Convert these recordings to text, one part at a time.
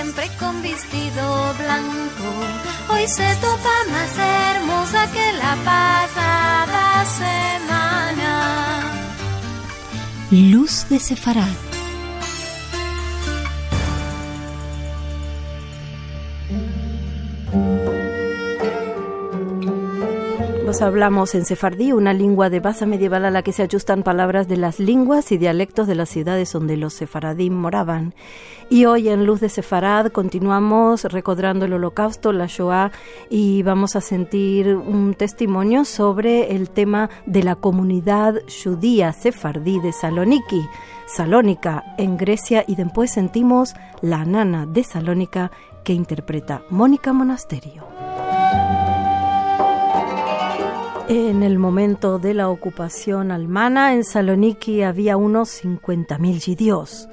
siempre con vestido blanco. Hoy se topa más hermosa que la pasada semana. Luz de Sefarad. Hablamos en sefardí, una lengua de base medieval a la que se ajustan palabras de las lenguas y dialectos de las ciudades donde los sefaradí moraban. Y hoy en Luz de Sefarad continuamos recordando el holocausto, la Shoah, y vamos a sentir un testimonio sobre el tema de la comunidad judía sefardí de Saloniki, Salónica, en Grecia, y después sentimos la nana de Salónica que interpreta Mónica Monasterio. En el momento de la ocupación almana, en Saloniki había unos 50.000 judíos.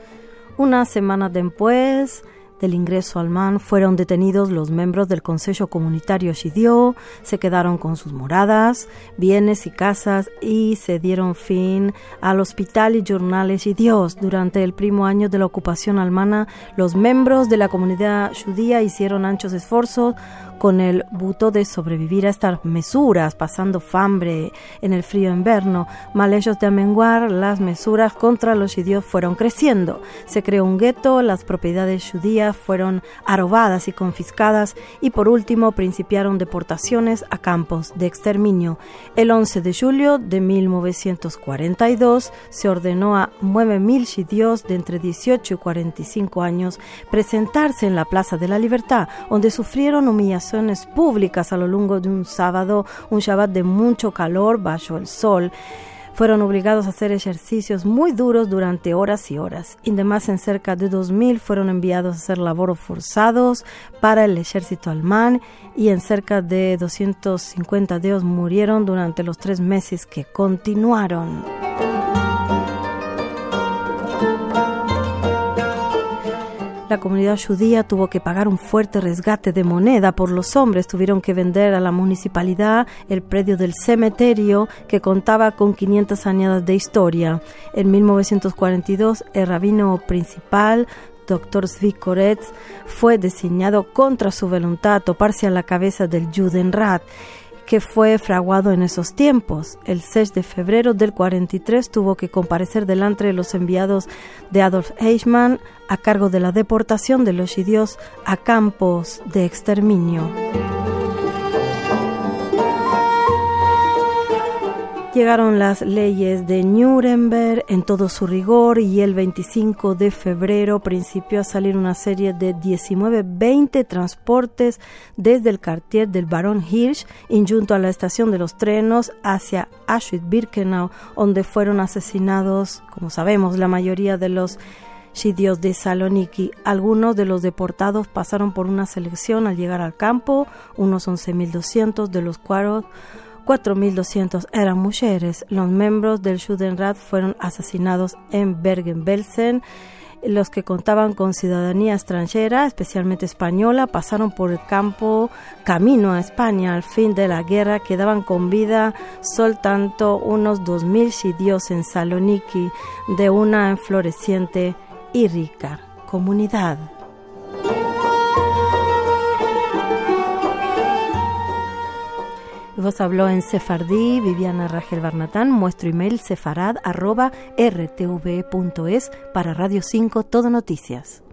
Una semana después, del ingreso al MAN fueron detenidos los miembros del Consejo Comunitario Shidio, se quedaron con sus moradas, bienes y casas y se dieron fin al hospital y jornales Shidios. Durante el primo año de la ocupación almana, los miembros de la comunidad judía hicieron anchos esfuerzos con el buto de sobrevivir a estas mesuras, pasando fambre en el frío invierno. Mal ellos de amenguar, las mesuras contra los judíos fueron creciendo. Se creó un gueto, las propiedades judías fueron arrobadas y confiscadas y por último principiaron deportaciones a campos de exterminio. El 11 de julio de 1942 se ordenó a 9.000 judíos de entre 18 y 45 años presentarse en la Plaza de la Libertad, donde sufrieron públicas a lo largo de un sábado, un Shabbat de mucho calor bajo el sol. Fueron obligados a hacer ejercicios muy duros durante horas y horas. Además, en cerca de 2.000 fueron enviados a hacer labores forzados para el ejército alemán y en cerca de 250 de ellos murieron durante los tres meses que continuaron. La comunidad judía tuvo que pagar un fuerte resgate de moneda por los hombres. Tuvieron que vender a la municipalidad el predio del cementerio que contaba con 500 años de historia. En 1942, el rabino principal Dr. Zvi fue designado contra su voluntad a toparse a la cabeza del Judenrat que fue fraguado en esos tiempos. El 6 de febrero del 43 tuvo que comparecer delante de los enviados de Adolf Eichmann a cargo de la deportación de los judíos a campos de exterminio. Llegaron las leyes de Nuremberg en todo su rigor y el 25 de febrero principió a salir una serie de 19-20 transportes desde el cartier del Barón Hirsch y junto a la estación de los trenos hacia Auschwitz-Birkenau, donde fueron asesinados, como sabemos, la mayoría de los sitios de Saloniki. Algunos de los deportados pasaron por una selección al llegar al campo, unos 11.200 de los cuales 4.200 eran mujeres. Los miembros del Judenrat fueron asesinados en Bergen-Belsen. Los que contaban con ciudadanía extranjera, especialmente española, pasaron por el campo camino a España. Al fin de la guerra quedaban con vida soltanto unos 2.000 sitios en Saloniki de una enfloreciente y rica comunidad. Vos habló en Sefardí, Viviana Rangel Barnatán, nuestro email sefarad.rtv.es para Radio 5 Todo Noticias.